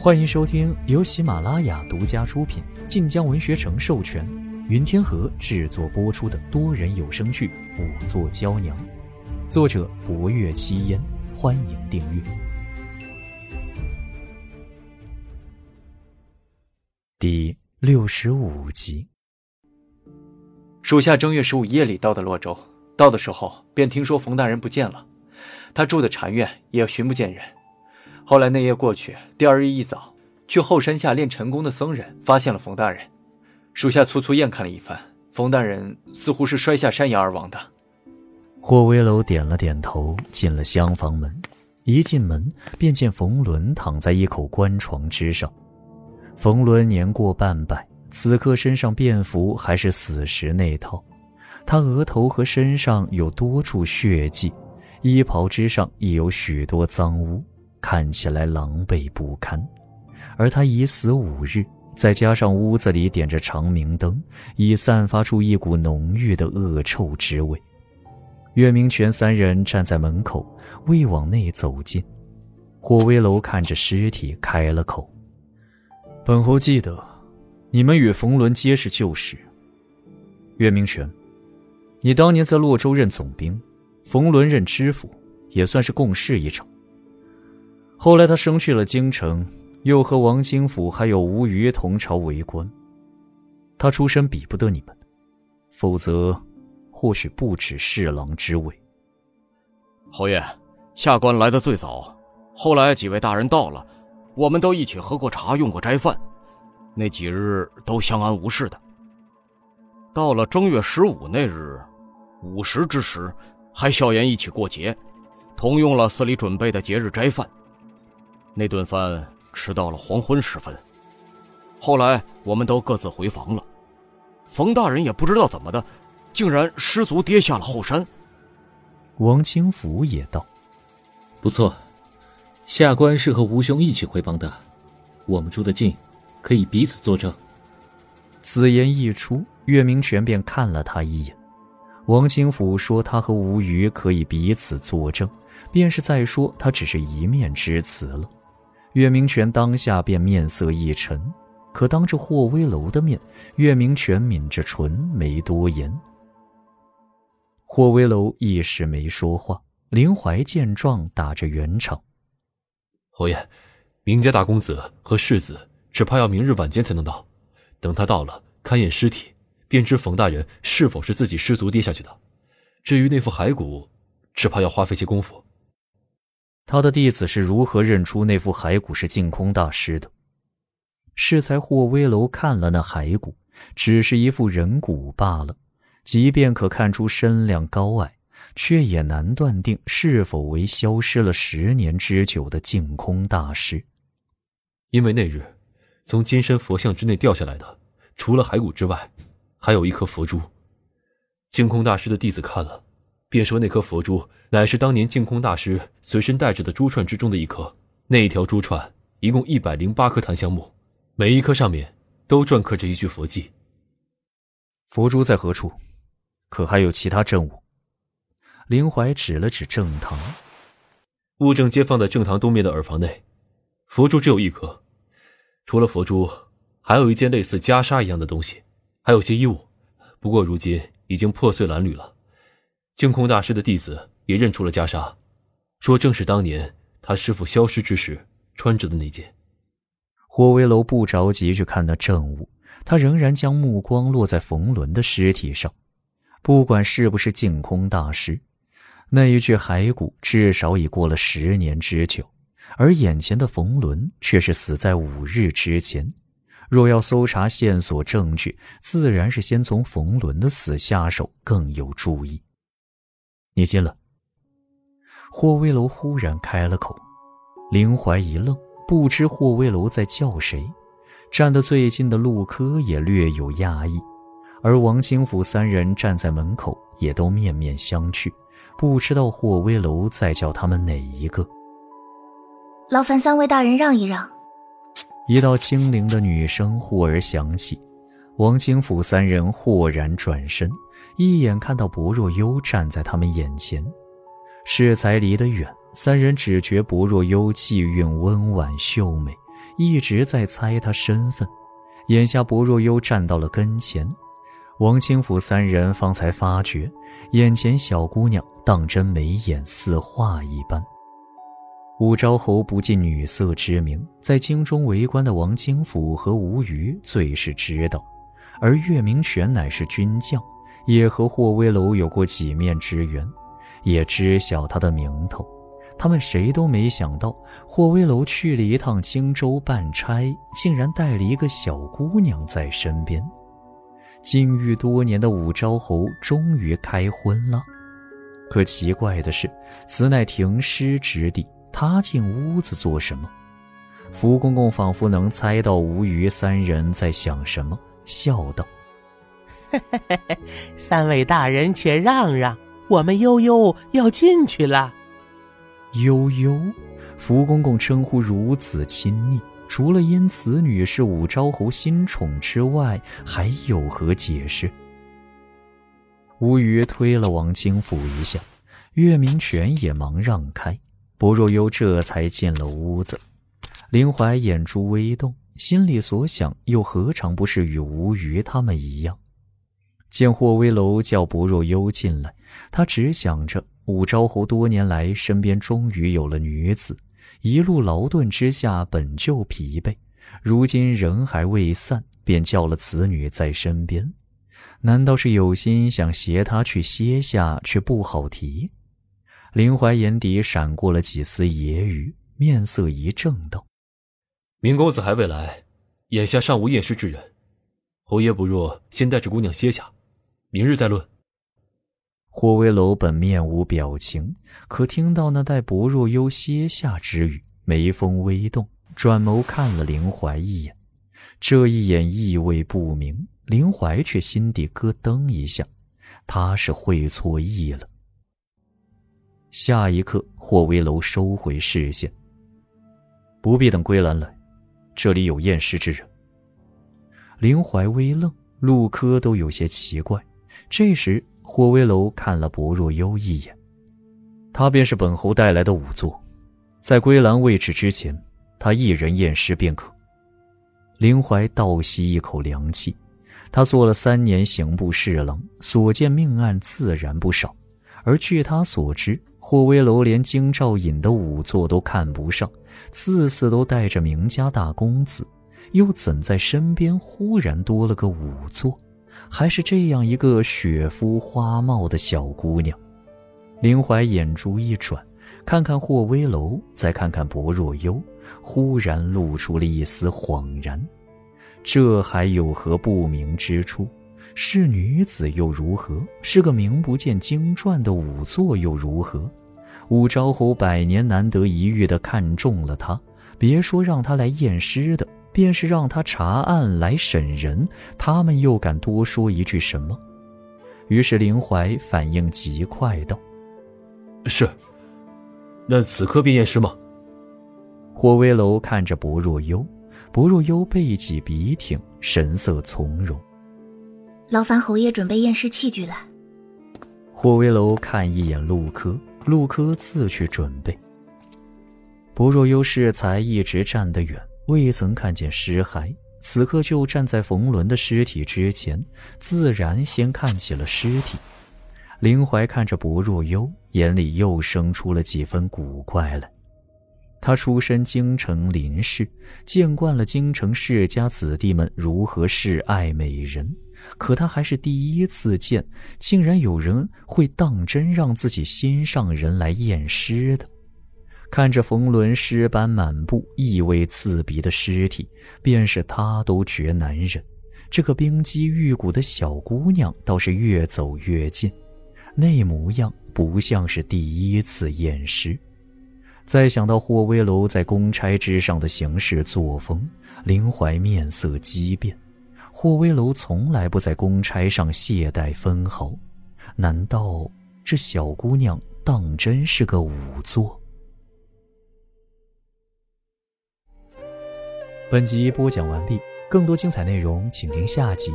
欢迎收听由喜马拉雅独家出品、晋江文学城授权、云天河制作播出的多人有声剧《五座娇娘》，作者：博月七烟。欢迎订阅。第六十五集。属下正月十五夜里到的洛州，到的时候便听说冯大人不见了，他住的禅院也寻不见人。后来那夜过去，第二日一早，去后山下练陈功的僧人发现了冯大人。属下粗粗验看了一番，冯大人似乎是摔下山崖而亡的。霍威楼点了点头，进了厢房门。一进门，便见冯仑躺在一口棺床之上。冯仑年过半百。此刻身上便服还是死时那套，他额头和身上有多处血迹，衣袍之上亦有许多脏污，看起来狼狈不堪。而他已死五日，再加上屋子里点着长明灯，已散发出一股浓郁的恶臭之味。岳明权三人站在门口，未往内走近。霍威楼看着尸体，开了口：“本侯记得。”你们与冯仑皆是旧识。岳明权，你当年在洛州任总兵，冯仑任知府，也算是共事一场。后来他升去了京城，又和王兴甫还有吴虞同朝为官。他出身比不得你们，否则或许不止侍郎之位。侯爷，下官来的最早，后来几位大人到了，我们都一起喝过茶，用过斋饭。那几日都相安无事的。到了正月十五那日，午时之时，还笑言一起过节，同用了寺里准备的节日斋饭。那顿饭吃到了黄昏时分，后来我们都各自回房了。冯大人也不知道怎么的，竟然失足跌下了后山。王清福也道：“不错，下官是和吴兄一起回房的，我们住得近。”可以彼此作证。此言一出，岳明权便看了他一眼。王清甫说他和吴虞可以彼此作证，便是在说他只是一面之词了。岳明权当下便面色一沉，可当着霍威楼的面，岳明权抿着唇没多言。霍威楼一时没说话。林怀见状，打着圆场：“侯爷，明家大公子和世子。”只怕要明日晚间才能到，等他到了，勘验尸体，便知冯大人是否是自己失足跌下去的。至于那副骸骨，只怕要花费些功夫。他的弟子是如何认出那副骸骨是净空大师的？适才霍威楼看了那骸骨，只是一副人骨罢了，即便可看出身量高矮，却也难断定是否为消失了十年之久的净空大师。因为那日。从金身佛像之内掉下来的，除了骸骨之外，还有一颗佛珠。净空大师的弟子看了，便说那颗佛珠乃是当年净空大师随身带着的珠串之中的一颗。那一条珠串一共一百零八颗檀香木，每一颗上面都篆刻着一句佛偈。佛珠在何处？可还有其他证物？林怀指了指正堂，物证皆放在正堂东面的耳房内，佛珠只有一颗。除了佛珠，还有一件类似袈裟一样的东西，还有些衣物，不过如今已经破碎褴褛了。净空大师的弟子也认出了袈裟，说正是当年他师傅消失之时穿着的那件。霍威楼不着急去看那证物，他仍然将目光落在冯仑的尸体上。不管是不是净空大师，那一具骸骨至少已过了十年之久。而眼前的冯仑却是死在五日之前。若要搜查线索证据，自然是先从冯仑的死下手更有注意。你进了。霍威楼忽然开了口，林怀一愣，不知霍威楼在叫谁。站得最近的陆柯也略有讶异，而王清甫三人站在门口，也都面面相觑，不知道霍威楼在叫他们哪一个。劳烦三位大人让一让。一道清灵的女声忽而响起，王清甫三人豁然转身，一眼看到薄若幽站在他们眼前。适才离得远，三人只觉薄若幽气韵温婉秀美，一直在猜他身份。眼下薄若幽站到了跟前，王清甫三人方才发觉，眼前小姑娘当真眉眼似画一般。武昭侯不近女色之名，在京中为官的王清甫和吴虞最是知道，而岳明权乃是军将，也和霍威楼有过几面之缘，也知晓他的名头。他们谁都没想到，霍威楼去了一趟荆州办差，竟然带了一个小姑娘在身边。禁欲多年的武昭侯终于开荤了，可奇怪的是，此乃停尸之地，他进屋子做什么？福公公仿佛能猜到吴虞三人在想什么，笑道：“ 三位大人且让让，我们悠悠要进去了。”悠悠，福公公称呼如此亲昵，除了因此女是武昭侯新宠之外，还有何解释？吴虞推了王清甫一下，岳明权也忙让开，薄若幽这才进了屋子。林怀眼珠微动，心里所想又何尝不是与吴虞他们一样？见霍威楼叫薄若幽进来，他只想着。武昭侯多年来身边终于有了女子，一路劳顿之下本就疲惫，如今人还未散，便叫了此女在身边。难道是有心想携她去歇下，却不好提？林怀眼底闪过了几丝揶揄，面色一正，道：“明公子还未来，眼下尚无验尸之人。侯爷不若先带着姑娘歇下，明日再论。”霍威楼本面无表情，可听到那带薄若幽歇下之语，眉峰微动，转眸看了林怀一眼。这一眼意味不明，林怀却心底咯噔一下，他是会错意了。下一刻，霍威楼收回视线，不必等归兰来，这里有验尸之人。林怀微愣，陆柯都有些奇怪。这时。霍威楼看了薄若幽一眼，他便是本侯带来的仵作，在归兰未至之前，他一人验尸便可。林怀倒吸一口凉气，他做了三年刑部侍郎，所见命案自然不少，而据他所知，霍威楼连京兆尹的仵作都看不上，次次都带着名家大公子，又怎在身边忽然多了个仵作？还是这样一个雪肤花貌的小姑娘，林怀眼珠一转，看看霍威楼，再看看薄若幽，忽然露出了一丝恍然。这还有何不明之处？是女子又如何？是个名不见经传的仵作又如何？武昭侯百年难得一遇的看中了她，别说让她来验尸的。便是让他查案来审人，他们又敢多说一句什么？于是林怀反应极快，道：“是。那此刻便验尸吗？”霍威楼看着薄若幽，薄若幽背脊笔挺，神色从容。劳烦侯爷准备验尸器具来。霍威楼看一眼陆柯，陆柯自去准备。薄若幽适才一直站得远。未曾看见尸骸，此刻就站在冯仑的尸体之前，自然先看起了尸体。林怀看着薄若幽，眼里又生出了几分古怪来。他出身京城林氏，见惯了京城世家子弟们如何示爱美人，可他还是第一次见，竟然有人会当真让自己心上人来验尸的。看着冯仑尸斑满布、异味刺鼻的尸体，便是他都觉难忍。这个冰肌玉骨的小姑娘倒是越走越近，那模样不像是第一次验尸。再想到霍威楼在公差之上的行事作风，林怀面色激变。霍威楼从来不在公差上懈怠分毫，难道这小姑娘当真是个仵作？本集播讲完毕，更多精彩内容请听下集。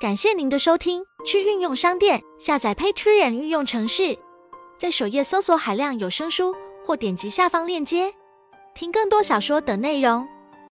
感谢您的收听，去运用商店下载 Patreon 运用城市，在首页搜索海量有声书。或点击下方链接听更多小说等内容。